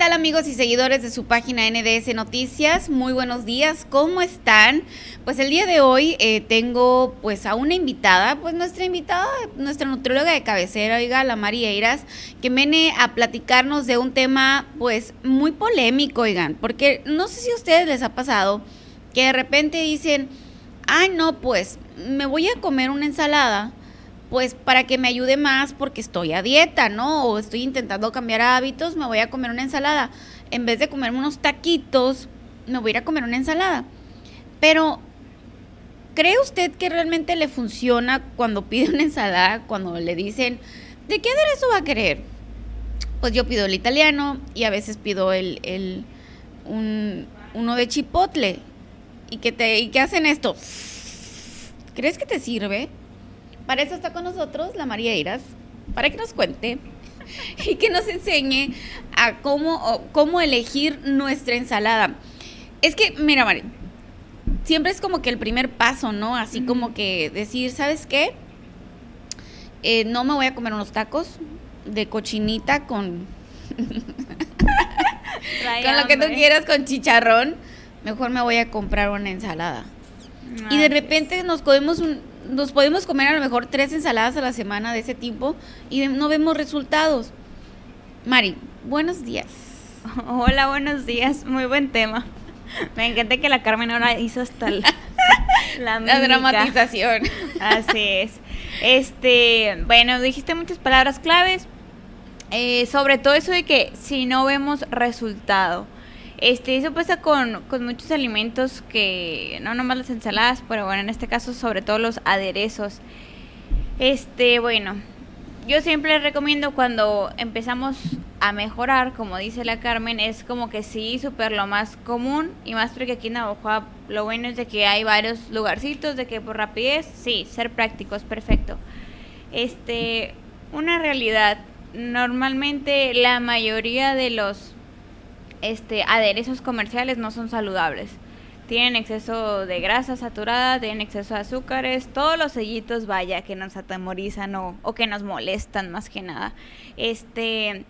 tal amigos y seguidores de su página NDS Noticias? Muy buenos días, ¿cómo están? Pues el día de hoy eh, tengo pues a una invitada, pues nuestra invitada, nuestra nutrióloga de cabecera, oiga, la María Eiras, que viene a platicarnos de un tema pues muy polémico, oigan, porque no sé si a ustedes les ha pasado que de repente dicen, ay no, pues me voy a comer una ensalada pues para que me ayude más porque estoy a dieta, ¿no? O estoy intentando cambiar hábitos, me voy a comer una ensalada. En vez de comerme unos taquitos, me voy a ir a comer una ensalada. Pero, ¿cree usted que realmente le funciona cuando pide una ensalada, cuando le dicen, ¿de qué aderezo va a querer? Pues yo pido el italiano y a veces pido el, el un, uno de chipotle. ¿Y que, te, ¿Y qué hacen esto? ¿Crees que te sirve? Para eso está con nosotros la María Iras, para que nos cuente y que nos enseñe a cómo, cómo elegir nuestra ensalada. Es que, mira, María, siempre es como que el primer paso, ¿no? Así como que decir, ¿sabes qué? Eh, no me voy a comer unos tacos de cochinita con... con lo que tú quieras, con chicharrón. Mejor me voy a comprar una ensalada. y de repente nos comemos un, nos podemos comer a lo mejor tres ensaladas a la semana de ese tipo y no vemos resultados. Mari, buenos días. Hola, buenos días. Muy buen tema. Me encanta que la Carmen ahora hizo hasta la, la dramatización. Así es. Este, bueno, dijiste muchas palabras claves. Eh, sobre todo eso de que si no vemos resultado. Este, eso pasa con, con, muchos alimentos que, no nomás las ensaladas, pero bueno, en este caso sobre todo los aderezos. Este, bueno, yo siempre recomiendo cuando empezamos a mejorar, como dice la Carmen, es como que sí, súper lo más común y más porque aquí en Navajo lo bueno es de que hay varios lugarcitos, de que por rapidez, sí, ser práctico es perfecto. Este, una realidad, normalmente la mayoría de los este, aderezos comerciales no son saludables. Tienen exceso de grasa saturada, tienen exceso de azúcares, todos los sellitos, vaya, que nos atemorizan o, que nos molestan más que nada. Este,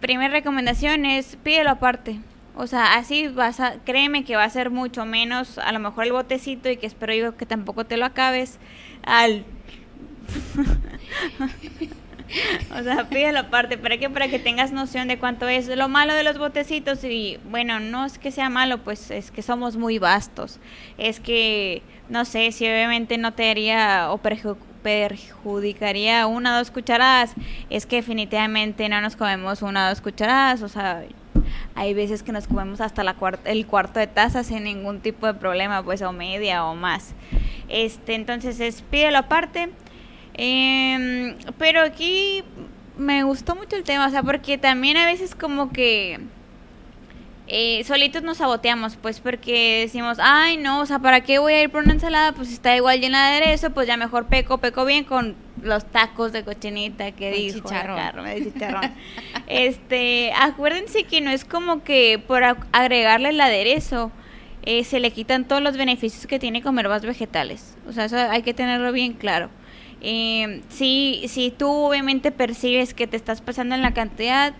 primera recomendación es pídelo aparte. O sea, así vas a, créeme que va a ser mucho menos, a lo mejor el botecito y que espero yo que tampoco te lo acabes al o sea, pídelo aparte. ¿Para qué? Para que tengas noción de cuánto es. Lo malo de los botecitos, y bueno, no es que sea malo, pues es que somos muy vastos. Es que, no sé, si obviamente no te haría o perjudicaría una o dos cucharadas, es que definitivamente no nos comemos una o dos cucharadas. O sea, hay veces que nos comemos hasta la el cuarto de taza sin ningún tipo de problema, pues, o media o más. Este, entonces es pídelo aparte Em, pero aquí me gustó mucho el tema, o sea, porque también a veces como que eh, solitos nos saboteamos, pues porque decimos, ay no, o sea, ¿para qué voy a ir por una ensalada? Pues está igual llena de aderezo, pues ya mejor peco, peco bien con los tacos de cochinita que dijo chicharrón. chicharrón. este, acuérdense que no es como que por agregarle el aderezo eh, se le quitan todos los beneficios que tiene comer más vegetales. O sea, eso hay que tenerlo bien claro. Eh, si, si tú obviamente percibes que te estás pasando en la cantidad,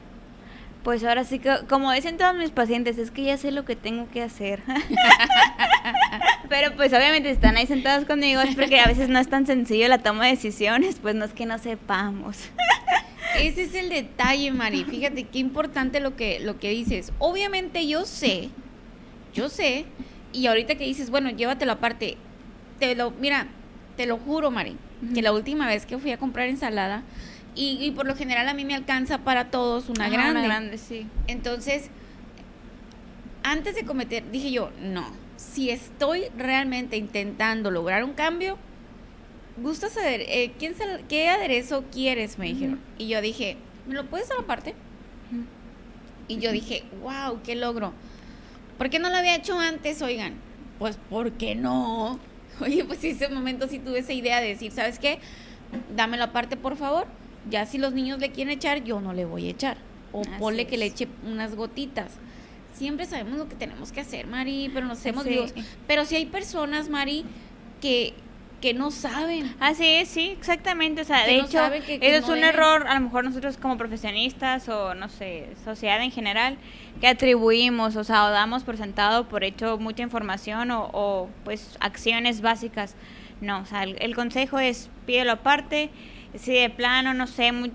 pues ahora sí que, como dicen todos mis pacientes, es que ya sé lo que tengo que hacer. Pero pues obviamente están ahí sentados conmigo es porque a veces no es tan sencillo la toma de decisiones, pues no es que no sepamos. Ese es el detalle, Mari. Fíjate qué importante lo que, lo que dices. Obviamente yo sé, yo sé, y ahorita que dices, bueno, llévatelo aparte, te lo, mira, te lo juro, Mari, que la última vez que fui a comprar ensalada, y, por lo general a mí me alcanza para todos una grande. Una grande, sí. Entonces, antes de cometer, dije yo, no, si estoy realmente intentando lograr un cambio, ¿gustas saber eh, ¿quién qué aderezo quieres? Me dijeron. Y yo dije, ¿me lo puedes dar aparte? Y yo dije, wow, qué logro. ¿Por qué no lo había hecho antes, oigan? Pues, ¿por qué no? Oye, pues ese momento sí tuve esa idea de decir, ¿sabes qué? Dámelo aparte, por favor. Ya si los niños le quieren echar, yo no le voy a echar. O ponle que le eche unas gotitas. Siempre sabemos lo que tenemos que hacer, Mari, pero nos hacemos Dios. Pero si hay personas, Mari, que que no saben. Así es, sí, exactamente. O sea, Que de no hecho, saben que- que eso es un error, a lo mejor nosotros como profesionistas o, no sé, sociedad en general, que atribuimos, o sea, o damos por sentado, por hecho, mucha información o, o, pues, acciones básicas. No, o sea, el, el consejo es pídelo aparte. Si de plano, no sé, muy-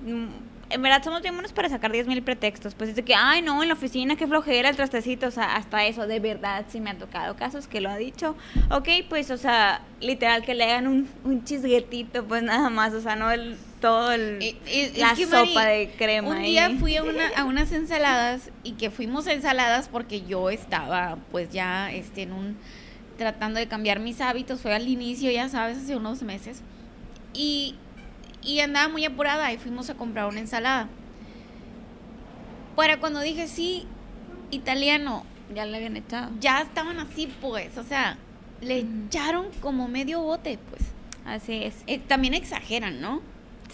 en verdad somos bien buenos para sacar 10.000 pretextos. Pues es de que, ay, no, en la oficina, qué flojera el trastecito. O sea, hasta eso, de verdad, sí me ha tocado casos que lo ha dicho. Ok, pues, o sea, literal que le hagan un, un chisguetito, pues nada más. O sea, no el, todo el, Eh, es la que, sopa Mari, de crema. Un ahí. día fui a, una, a unas ensaladas y que fuimos a ensaladas porque yo estaba pues ya este, en un tratando de cambiar mis hábitos, fue al inicio, ya sabes, hace unos meses. Y, y andaba muy apurada y fuimos a comprar una ensalada. Para cuando dije sí, italiano, Ya le habían echado. ya estaban así pues, o sea, le echaron como medio bote pues. Así es. Eh, también exageran, ¿no?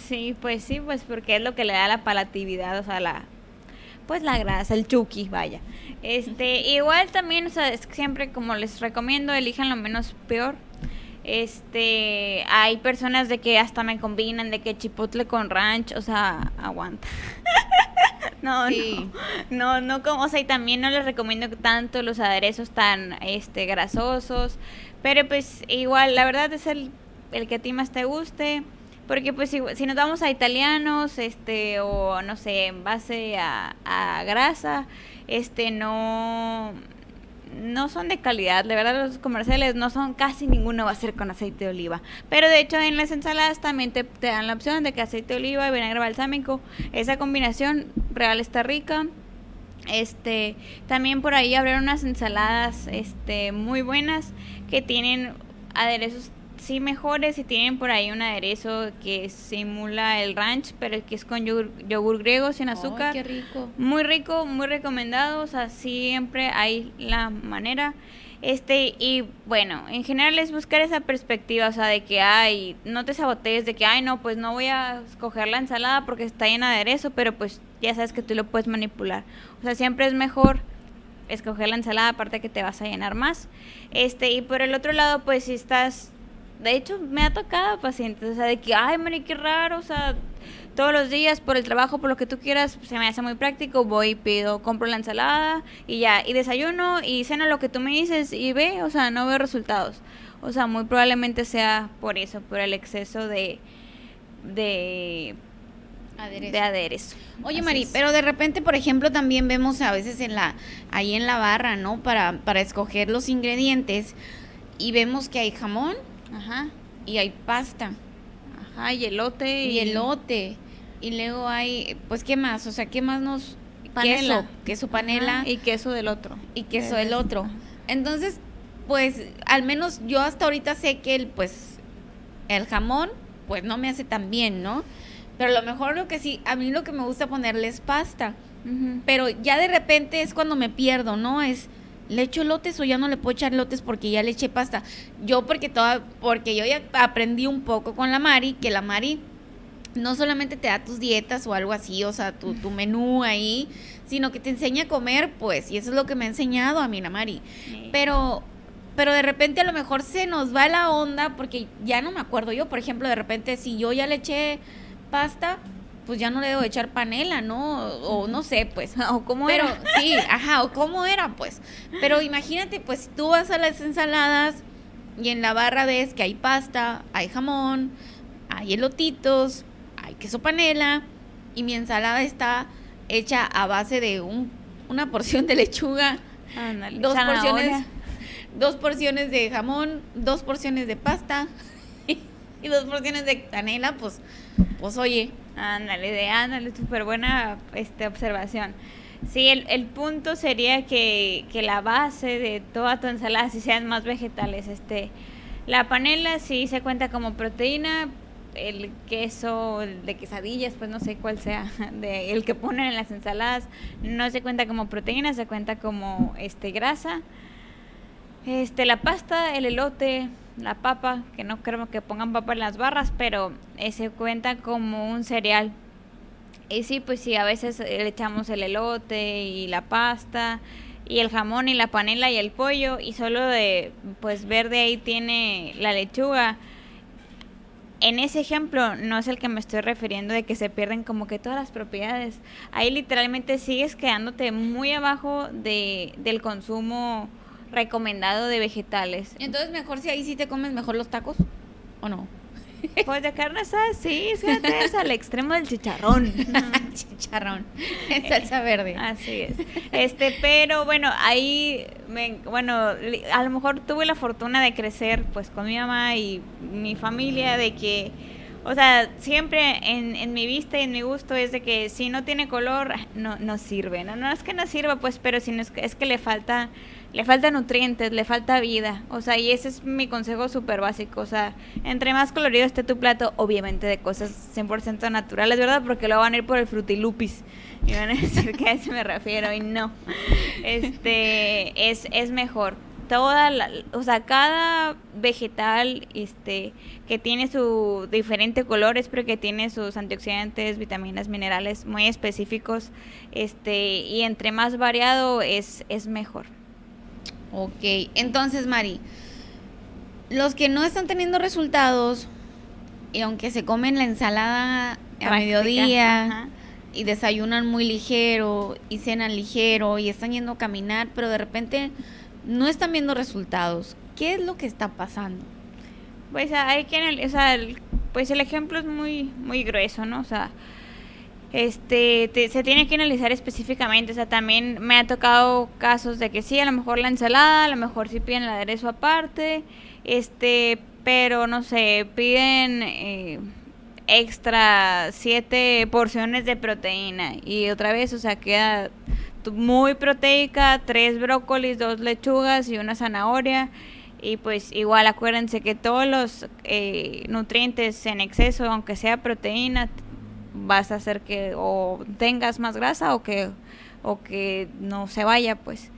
Sí, pues sí, pues porque es lo que le da la palatividad, o sea, la pues la grasa, el chuki, vaya. Este, igual también, o sea, es que siempre como les recomiendo, elijan lo menos peor. Este, hay personas de que hasta me combinan de que chipotle con ranch, o sea, aguanta. no, Sí. no, no, no como, o sea, y también no les recomiendo tanto los aderezos tan, este, grasosos, pero pues igual, la verdad es el, el que a ti más te guste. Porque pues si, si nos vamos a italianos, este, o no sé, en base a, a grasa, este, no, no son de calidad. La verdad los comerciales no son, casi ninguno va a ser con aceite de oliva. Pero de hecho en las ensaladas también te, te dan la opción de que aceite de oliva y vinagre balsámico. Esa combinación real está rica. Este, también por ahí abrieron unas ensaladas este muy buenas que tienen aderezos sí mejores y tienen por ahí un aderezo que simula el ranch, pero que es con yogur, yogur griego sin azúcar. qué rico. Muy rico, muy recomendado, o sea, siempre hay la manera. Este, y bueno, en general es buscar esa perspectiva, o sea, de que, ay, no te sabotees, de que, ay, no, pues no voy a escoger la ensalada porque está llena de aderezo, pero pues ya sabes que tú lo puedes manipular. O sea, siempre es mejor escoger la ensalada, aparte que te vas a llenar más. Este, y por el otro lado, pues si estás, de hecho, me ha tocado pacientes, o sea, de que, ay, Mari, qué raro, o sea, todos los días por el trabajo, por lo que tú quieras, se me hace muy práctico, voy, pido, compro la ensalada y ya, y desayuno y ceno lo que tú me dices y ve, o sea, no veo resultados. O sea, muy probablemente sea por eso, por el exceso de de Aderezo. de aderezo. Oye, Así Mari, es. pero de repente, por ejemplo, también vemos a veces en la, ahí en la barra, ¿no? Para, para escoger los ingredientes y vemos que hay jamón Ajá. y hay pasta Ajá, y elote y elote y luego hay, pues, ¿qué más? O sea, ¿qué más nos... Panela. Queso, queso panela Ajá, y queso del otro. y queso Del el otro. Entonces, pues, al menos yo hasta ahorita sé que el, pues, el jamón, pues, no me hace tan bien, ¿no? Pero a lo mejor lo que sí, a mí lo que me gusta ponerle es pasta. Pero ya de repente es cuando me pierdo, ¿no? Es le echo lotes o ya no le puedo echar lotes porque ya le eché pasta. Yo porque toda porque yo ya aprendí un poco con la Mari que la Mari no solamente te da tus dietas o algo así, o sea, tu, tu menú ahí, sino que te enseña a comer, pues, y eso es lo que me ha enseñado a mí la Mari. Sí. Pero pero de repente a lo mejor se nos va la onda porque ya no me acuerdo yo, por ejemplo, de repente si yo ya le eché pasta, pues ya no le debo echar panela, ¿no? O, no sé, pues. o cómo Pero era. sí, ajá, o cómo era, pues. Pero imagínate, pues, si tú vas a las ensaladas y en la barra ves que hay pasta, hay jamón, hay elotitos, hay queso panela y mi ensalada está hecha a base de un, una porción de lechuga, Ándale, dos zanahoria. porciones, dos porciones de jamón, dos porciones de pasta y dos porciones de panela, pues, pues oye, Ándale, de ándale, súper buena este, observación. Sí, el, el punto sería que, que la base de toda tu ensalada sí sean más vegetales. Este, la panela sí se cuenta como proteína, el queso de quesadillas, pues no sé cuál sea, de, el que ponen en las ensaladas, no se cuenta como proteína, se cuenta como este grasa. Este, la pasta, el elote, la papa, que no creo que pongan papa en las barras, pero eh, se cuenta como un cereal. Y sí, pues sí, a veces le echamos el elote y la pasta y el jamón y la panela y el pollo y solo de pues verde ahí tiene la lechuga en ese ejemplo no es el que me estoy refiriendo de que se pierden como que todas las propiedades. Ahí literalmente sigues quedándote muy abajo de, del consumo recomendado de vegetales. Entonces mejor si ahí sí te comes mejor los tacos o no. Pues de carne asada, sí, fíjate, es al extremo del chicharrón. chicharrón, en salsa verde. Así es. Este, pero bueno, ahí, me, bueno, a lo mejor tuve la fortuna de crecer pues con mi mamá y mi familia, de que, o sea, siempre en, en mi vista y en mi gusto es de que si no tiene color, no, no sirve. No, no es que no sirva, pues, pero si no es, es que le falta le falta nutrientes, le falta vida. O sea, y ese es mi consejo súper básico. O sea, entre más colorido esté tu plato, obviamente de cosas 100% naturales, ¿verdad? Porque luego van a ir por el frutilupis. Y van a decir que a eso me refiero y no. Este, es, es mejor. Toda la, o sea, cada vegetal este, que tiene su diferente color es porque tiene sus antioxidantes, vitaminas, minerales muy específicos. Este, y entre más variado es, es mejor. Ok, entonces Mari, los que no están teniendo resultados y aunque se comen la ensalada a mediodía y desayunan muy ligero y cenan ligero y están yendo a caminar, pero de repente no están viendo resultados, ¿qué es lo que está pasando? Pues hay que, o sea, pues el ejemplo es muy muy grueso, ¿no? O sea, este se tiene que analizar específicamente. O sea, también me ha tocado casos de que sí, a lo mejor la ensalada, a lo mejor sí piden el aderezo aparte, este, pero no sé, piden eh, extra siete porciones de proteína y otra vez, o sea, queda muy proteica, tres brócolis, dos lechugas y una zanahoria. Y pues igual acuérdense que todos los eh, nutrientes en exceso, aunque sea proteína, vas a hacer que o tengas más grasa o que o que no se vaya pues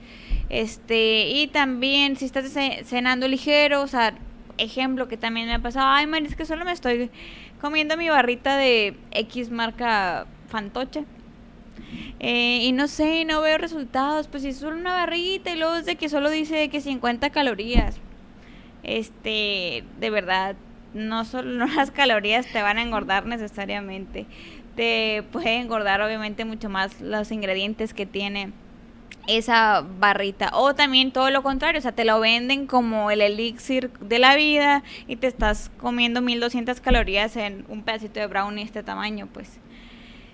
este y también si estás cenando ligero o sea ejemplo que también me ha pasado ay man es que solo me estoy comiendo mi barrita de X marca fantoche eh, y no sé, no veo resultados, pues si es solo una barrita y luego es de que solo dice que 50 calorías. Este, de verdad, no solo las calorías te van a engordar necesariamente, te puede engordar obviamente mucho más los ingredientes que tiene esa barrita. O también todo lo contrario, o sea, te lo venden como el elixir de la vida y te estás comiendo 1200 calorías en un pedacito de brownie este tamaño, pues.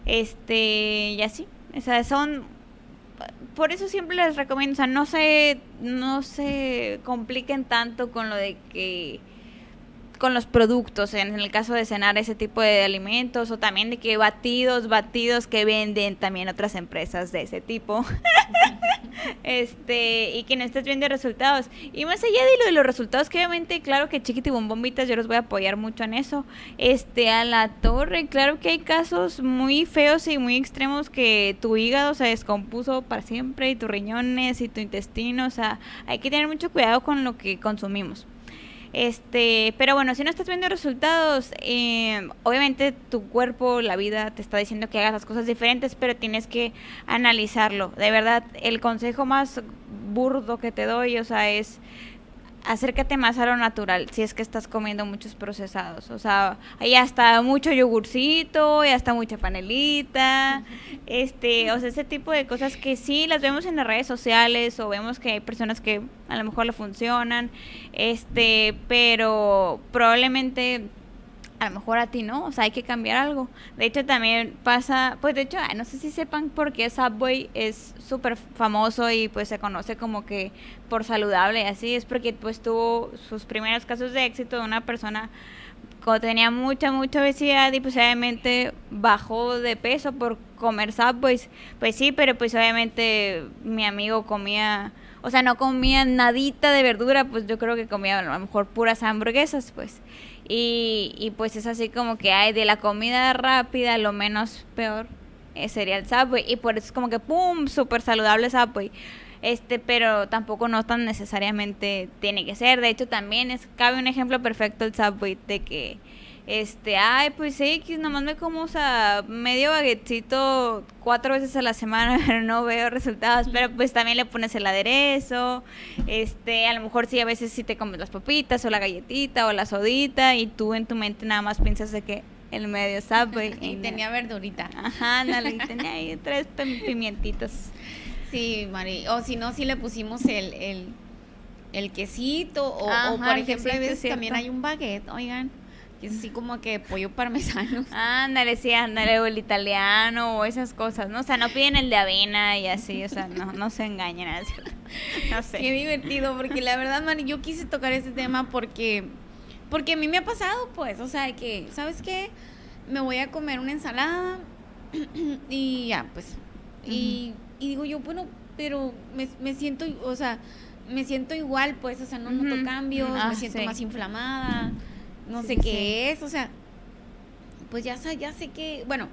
Este, y así. O sea, son por eso siempre les recomiendo, o sea, no se no se compliquen tanto con lo de que con los productos, en el caso de cenar ese tipo de alimentos, o también de que batidos, batidos que venden también otras empresas de ese tipo. este, y que no estés viendo resultados. Y más allá de lo de los resultados, que obviamente, claro que chiquiti bombombitas, yo los voy a apoyar mucho en eso. Este, a la torre, claro que hay casos muy feos y muy extremos que tu hígado se descompuso para siempre, y tus riñones y tu intestino, o sea, hay que tener mucho cuidado con lo que consumimos. Este, pero bueno, si no estás viendo resultados, eh, obviamente tu cuerpo, la vida te está diciendo que hagas las cosas diferentes, pero tienes que analizarlo. De verdad, el consejo más burdo que te doy, o sea, es acércate más a lo natural si es que estás comiendo muchos procesados. O sea, ahí hasta mucho yogurcito, y hasta mucha panelita, este, o sea, ese tipo de cosas que sí las vemos en las redes sociales o vemos que hay personas que a lo mejor le funcionan, este, pero probablemente a lo mejor a ti no, o sea, hay que cambiar algo. De hecho, también pasa, pues de hecho, no sé si sepan por qué Subway es súper famoso y pues se conoce como que por saludable y así, es porque pues tuvo sus primeros casos de éxito de una persona que tenía mucha, mucha obesidad y pues obviamente bajó de peso por comer Subways. Pues sí, pero pues obviamente mi amigo comía, o sea, no comía nadita de verdura, pues yo creo que comía a lo mejor puras hamburguesas, pues. Y, y pues es así como que hay de la comida rápida, lo menos peor eh, sería el Subway. Y por eso es como que, ¡pum!, súper saludable Subway. Este, pero tampoco no tan necesariamente tiene que ser. De hecho, también es, cabe un ejemplo perfecto el Subway de que Este, ay, pues sí, que nomás me como, o sea, medio baguetito cuatro veces a la semana, pero no veo resultados. Pero pues también le pones el aderezo. Este, a lo mejor sí, a veces sí te comes las papitas o la galletita o la sodita y tú en tu mente nada más piensas de que el medio sabe. y tenía verdurita. Ajá, ándale, y tenía ahí tres pimientitos. Sí, Mari. O si no, si le pusimos el, el, el quesito. O, o por ejemplo, a veces también hay un baguette, oigan y es así como que pollo parmesano. Ándale, sí, ándale, o el italiano o esas cosas, ¿no? O sea, no piden el de avena y así, o sea, no, no se engañen. No sé. Qué divertido, porque la verdad, Mari, yo quise tocar este tema porque, porque a mí me ha pasado, pues, o sea, que, ¿sabes qué? Me voy a comer una ensalada y ya, pues, y, digo yo, bueno, pero me, me siento, o sea, me siento igual, pues, o sea, no noto cambios, me ah, siento más inflamada no sé qué es, o sea, pues ya, ya sé que, bueno,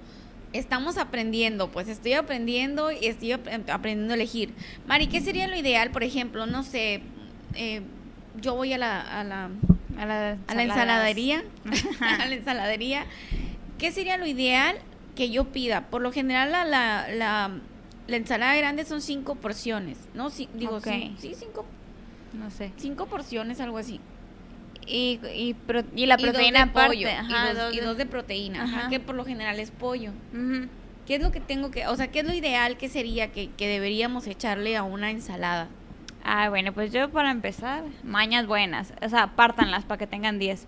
estamos aprendiendo, pues estoy aprendiendo y estoy aprendiendo a elegir. Mari, ¿qué sería lo ideal, por ejemplo? No sé, eh, yo voy a la, a la, a la, a la ensaladería, a la ensaladería. ¿Qué sería lo ideal que yo pida? Por lo general, la, la, la, ensalada grande son cinco porciones, ¿no? Sí, digo, sí, sí, cinco. No sé. Cinco porciones, algo así. Y, y, y la proteína pollo, y, dos, de proteína, que por lo general es pollo. ¿Qué es lo que tengo que, o sea, qué es lo ideal que sería que, deberíamos echarle a una ensalada? Ah, bueno, pues yo para empezar, mañas buenas, o sea, pártanlas para que tengan 10.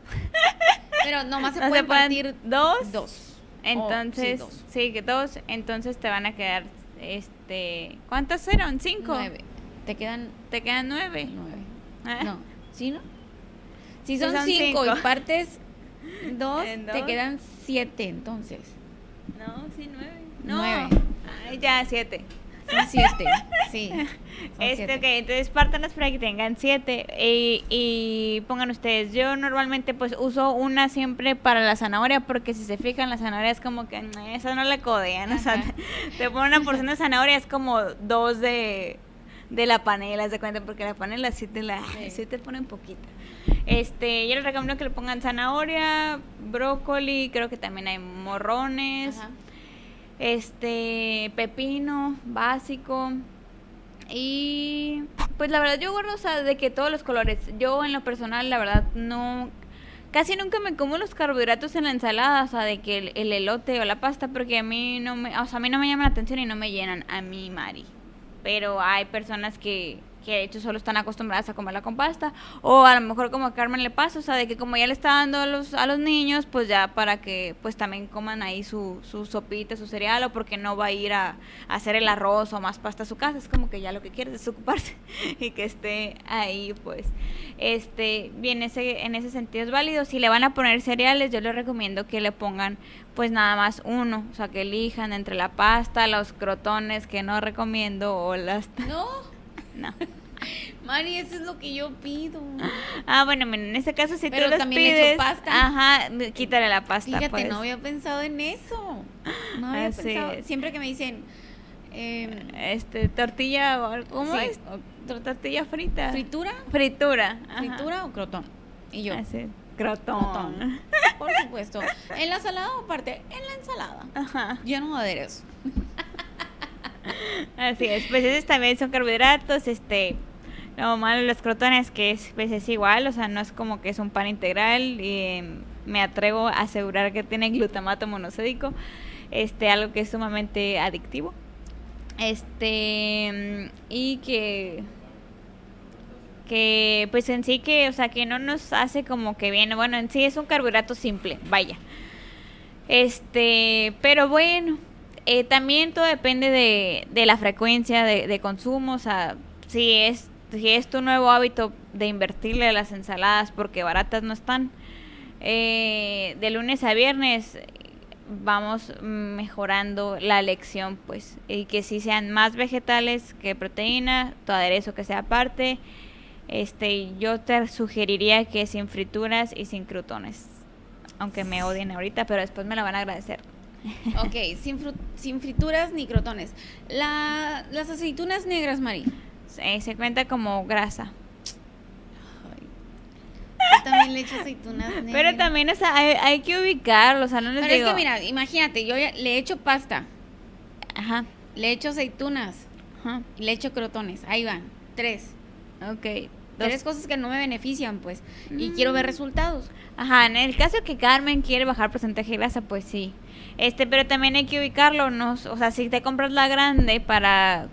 Pero nomás se pueden partir dos. Dos. Entonces, sí, dos. dos. Entonces te van a quedar, este, ¿cuántas eran? ¿Cinco? Nueve. Te quedan, te quedan nueve. Nueve. ¿Eh? No, ¿sí no? Si son, cinco, y partes dos, te quedan siete entonces. No, sí, nueve. No. Nueve. Ay, ya, siete. Son siete, sí. este, ok, entonces pártanlas para que tengan siete. Y, y, pongan ustedes, yo normalmente pues uso una siempre para la zanahoria, porque si se fijan, la zanahoria es como que esa no la codean. O sea, te, ponen una porción de zanahoria, es como dos de, de la panela, se cuenta, porque la panela sí te, la, sí te ponen poquita. Este, yo les recomiendo que le pongan zanahoria, brócoli, creo que también hay morrones, este, pepino básico. Y pues la verdad yo guardo, o sea, de que todos los colores. Yo en lo personal, la verdad, no casi nunca me como los carbohidratos en la ensalada, o sea, de que el, el, elote o la pasta, porque a mí no me, o sea, a mí no me llama la atención y no me llenan a mí, Mari. Pero hay personas que, que de hecho solo están acostumbradas a comerla con pasta, o a lo mejor como a Carmen le pasa, o sea, de que como ya le está dando a los, a los niños, pues ya para que pues también coman ahí su, su sopita, su cereal, o porque no va a ir a, hacer el arroz o más pasta a su casa, es como que ya lo que quiere es ocuparse y que esté ahí, pues, este, bien, ese, en ese sentido es válido, si le van a poner cereales, yo les recomiendo que le pongan pues nada más uno, o sea, que elijan entre la pasta, los crotones, que no recomiendo, o las... No. No. Mari, eso es lo que yo pido. Ah, bueno, en ese caso si Pero tú también pides, pasta. Ajá, quítale la pasta. Fíjate, pues. no había pensado en eso. No había pensado. Siempre que me dicen, eh, este, tortilla, ¿cómo es? tortilla frita. ¿Fritura? Fritura. ¿Fritura o crotón? Y yo. Así. Crotón. Por supuesto. ¿En la ensalada o aparte? En la ensalada. Ajá. Ya no aderezo. Así es, pues esos también son carbohidratos, este, lo malo de los crotones que es, pues es igual, o sea, no es como que es un pan integral y em, me atrevo a asegurar que tiene glutamato monosódico, este, algo que es sumamente adictivo, este, y que que pues en sí que, o sea, que no nos hace como que bien, bueno, en sí es un carbohidrato simple, vaya. Este, pero bueno, eh, también todo depende de, la frecuencia de, consumo, o sea, si es, si es tu nuevo hábito de invertirle a las ensaladas porque baratas no están, eh, de lunes a viernes vamos mejorando la elección, pues, y que si sean más vegetales que proteína, tu aderezo que sea aparte, este, yo te sugeriría que sin frituras y sin crutones, aunque me odien ahorita, pero después me la van a agradecer. Ok, sin, sin frituras ni crotones. La, las aceitunas negras, Mari. se cuenta como grasa. también le echo aceitunas negras. Pero también, o sea, hay, hay que ubicarlo, o sea, no les Pero digo... es que mira, imagínate, yo ya- le echo pasta, Ajá, le echo aceitunas, ajá, y le echo crotones. Ahí van, tres. ok. Tres cosas que no me benefician, pues. Y quiero ver Mm. resultados. Ajá, en el caso que Carmen quiere bajar porcentaje de grasa, pues sí. Este, pero también hay que ubicarlo, ¿no? O sea, si te compras la grande para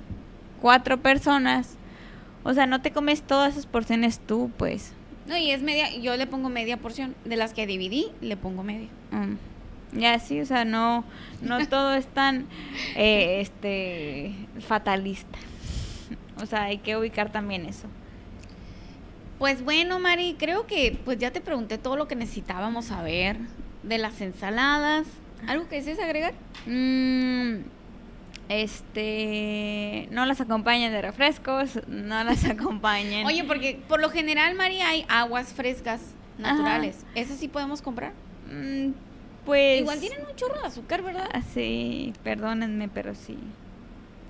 cuatro personas, o sea, no te comes todas esas porciones tú, pues. No, y es media, yo le pongo media porción. De las que dividí, le pongo media. Mm. Ya sí, o sea, no, no todo es tan, eh, este, fatalista. O sea, hay que ubicar también eso. Pues bueno, Mari, creo que pues ya te pregunté todo lo que necesitábamos saber de las ensaladas. ¿Algo que desees agregar? Mm, este, no las acompañen de refrescos, no las acompañen. Oye, porque por lo general, Mari, hay aguas frescas Ajá. naturales. ¿Esas sí podemos comprar? Mm, pues. Igual tienen un chorro de azúcar, ¿verdad? Así, perdónenme, pero sí.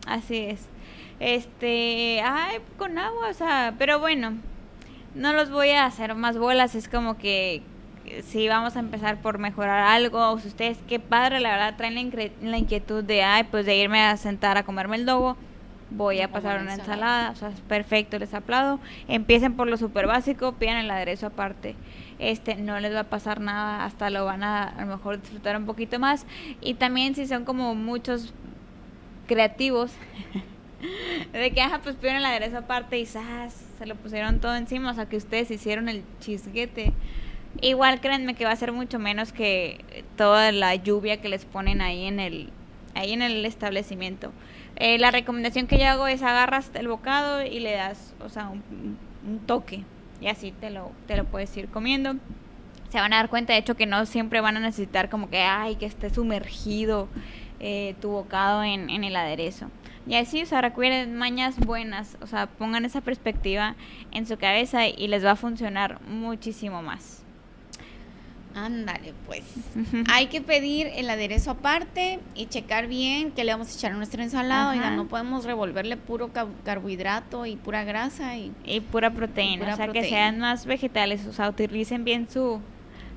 Así es. Este, ay, con agua, o sea, pero bueno, no los voy a hacer más bolas, es como que si vamos a empezar por mejorar algo, o si ustedes, qué padre, la verdad, traen la, la inquietud de, ay, pues de irme a sentar a comerme el dogo, voy a pasar una ensalada. ensalada, o sea, es perfecto, les aplaudo. Empiecen por lo súper básico, pidan el aderezo aparte. Este, no les va a pasar nada, hasta lo van a a lo mejor disfrutar un poquito más. Y también si son como muchos creativos, de que, ajá, pues pidieron el aderezo aparte y ¡zas! se lo pusieron todo encima, o sea, que ustedes hicieron el chisguete. Igual créanme que va a ser mucho menos que toda la lluvia que les ponen ahí en el, ahí en el establecimiento. Eh, la recomendación que yo hago es agarras el bocado y le das, o sea, un, toque y así te lo, te lo puedes ir comiendo. Se van a dar cuenta, de hecho, que no siempre van a necesitar como que, ay, que esté sumergido eh, tu bocado en el aderezo. Y así, o sea, recuerden mañas buenas, o sea, pongan esa perspectiva en su cabeza y les va a funcionar muchísimo más. Ándale, pues. Hay que pedir el aderezo aparte y checar bien qué le vamos a echar a nuestra ensalada. Ajá. Oiga, no podemos revolverle puro ca- carbohidrato y pura grasa y Y pura proteína, pura o sea, que sean más vegetales, o sea, utilicen bien su,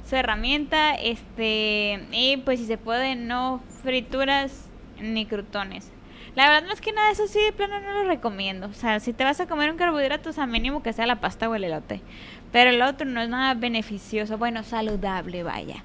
su herramienta, este, y pues si se puede, no frituras ni crutones. La verdad, más que nada, eso sí, de plano no lo recomiendo. O sea, si te vas a comer un carbohidrato, o sea, mínimo que sea la pasta o el elote. Pero el otro no es nada beneficioso, bueno, saludable, vaya.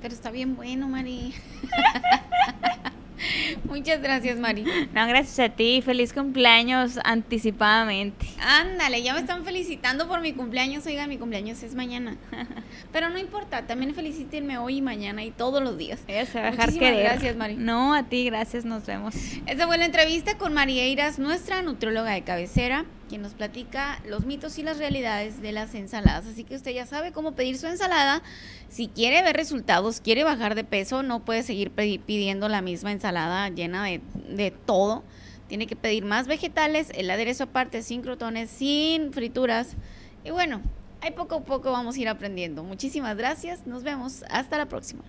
Pero está bien bueno, Mari. Muchas gracias, Mari. No, gracias a ti, feliz cumpleaños anticipadamente. Ándale, ya me están felicitando por mi cumpleaños. Oiga, mi cumpleaños es mañana. Pero no importa, también felicítenme hoy y mañana y todos los días. Se va a dejar Muchísimas querer. gracias, Mari. No, a ti, gracias, nos vemos. Esta fue la entrevista con Marieiras, nuestra nutrióloga de cabecera, quien nos platica los mitos y las realidades de las ensaladas. Así que usted ya sabe cómo pedir su ensalada. Si quiere ver resultados, quiere bajar de peso, no puede seguir pidiendo la misma ensalada llena de, de todo. Tiene que pedir más vegetales, el aderezo aparte, sin crotones, sin frituras. Y bueno, ahí poco a poco vamos a ir aprendiendo. Muchísimas gracias, nos vemos, hasta la próxima.